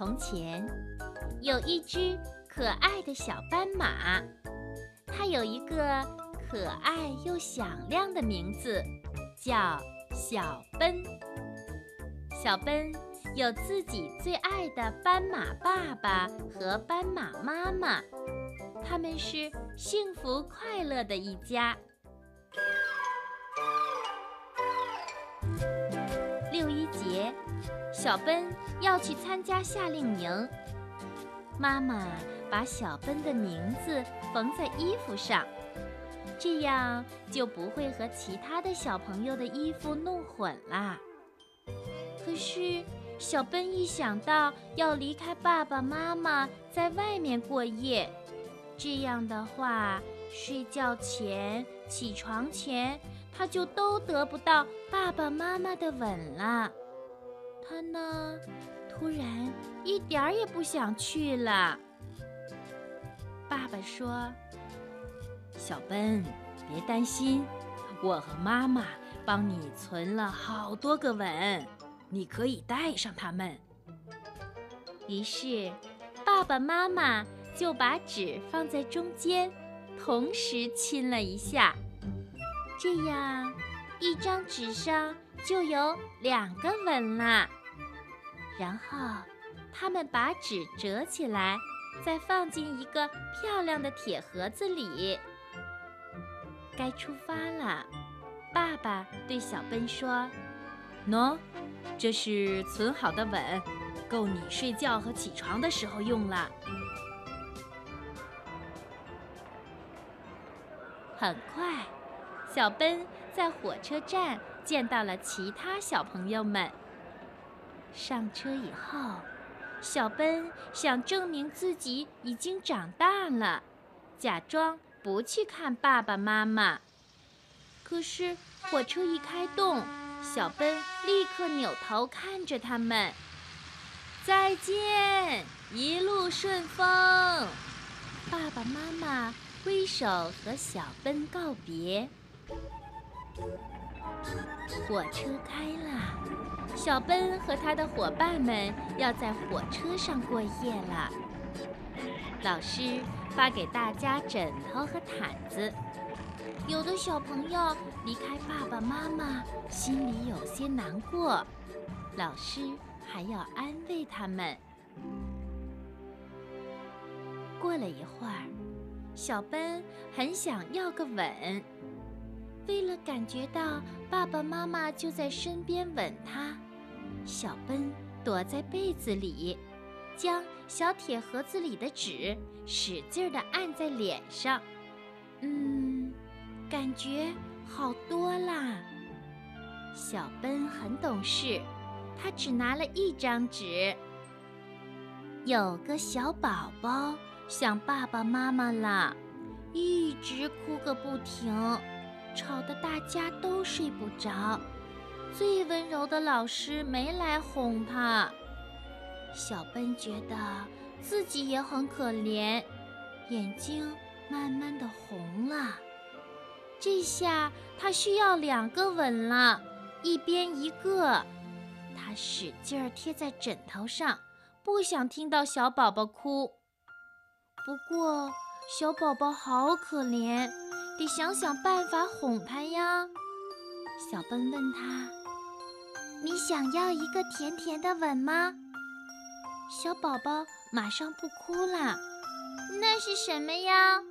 从前，有一只可爱的小斑马，它有一个可爱又响亮的名字，叫小奔。小奔有自己最爱的斑马爸爸和斑马妈妈，他们是幸福快乐的一家。小奔要去参加夏令营。妈妈把小奔的名字缝在衣服上，这样就不会和其他的小朋友的衣服弄混啦。可是，小奔一想到要离开爸爸妈妈，在外面过夜，这样的话，睡觉前、起床前。他就都得不到爸爸妈妈的吻了，他呢，突然一点儿也不想去了。爸爸说：“小奔，别担心，我和妈妈帮你存了好多个吻，你可以带上它们。”于是，爸爸妈妈就把纸放在中间，同时亲了一下。这样，一张纸上就有两个吻啦。然后，他们把纸折起来，再放进一个漂亮的铁盒子里。该出发了，爸爸对小奔说：“喏，这是存好的吻，够你睡觉和起床的时候用了。”很快。小奔在火车站见到了其他小朋友们。上车以后，小奔想证明自己已经长大了，假装不去看爸爸妈妈。可是火车一开动，小奔立刻扭头看着他们：“再见，一路顺风！”爸爸妈妈挥手和小奔告别。火车开了，小奔和他的伙伴们要在火车上过夜了。老师发给大家枕头和毯子。有的小朋友离开爸爸妈妈，心里有些难过，老师还要安慰他们。过了一会儿，小奔很想要个吻。为了感觉到爸爸妈妈就在身边吻他，小奔躲在被子里，将小铁盒子里的纸使劲地按在脸上。嗯，感觉好多啦。小奔很懂事，他只拿了一张纸。有个小宝宝想爸爸妈妈了，一直哭个不停。吵得大家都睡不着，最温柔的老师没来哄他。小奔觉得自己也很可怜，眼睛慢慢的红了。这下他需要两个吻了，一边一个。他使劲儿贴在枕头上，不想听到小宝宝哭。不过小宝宝好可怜。得想想办法哄他呀。小奔问他：“你想要一个甜甜的吻吗？”小宝宝马上不哭了。那是什么呀？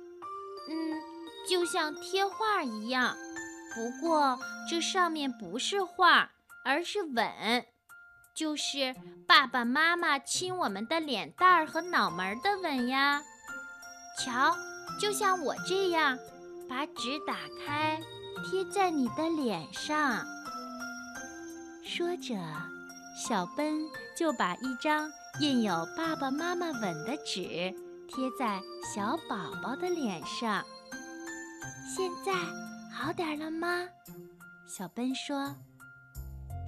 嗯，就像贴画一样，不过这上面不是画，而是吻，就是爸爸妈妈亲我们的脸蛋儿和脑门儿的吻呀。瞧，就像我这样。把纸打开，贴在你的脸上。说着，小奔就把一张印有爸爸妈妈吻的纸贴在小宝宝的脸上。现在好点了吗？小奔说。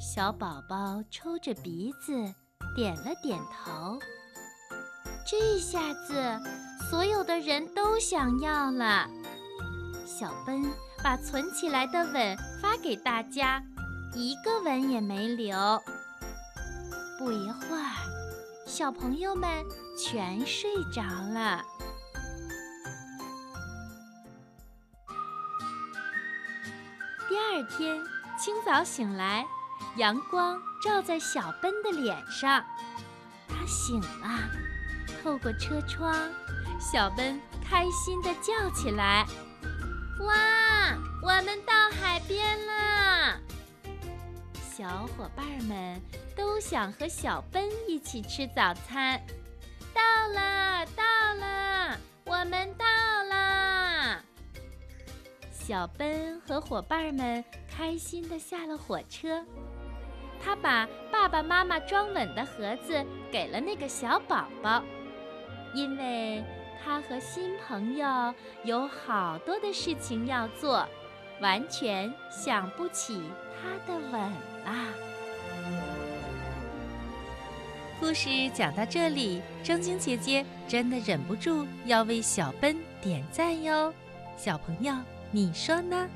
小宝宝抽着鼻子，点了点头。这下子，所有的人都想要了。小奔把存起来的吻发给大家，一个吻也没留。不一会儿，小朋友们全睡着了。第二天清早醒来，阳光照在小奔的脸上，他醒了。透过车窗，小奔开心地叫起来：“哇，我们到海边啦！”小伙伴们都想和小奔一起吃早餐。到了，到了，我们到啦！小奔和伙伴们开心地下了火车。他把爸爸妈妈装稳的盒子给了那个小宝宝，因为他和新朋友有好多的事情要做，完全想不起他的吻啦。故事讲到这里，正晶姐姐真的忍不住要为小奔点赞哟，小朋友。你说呢？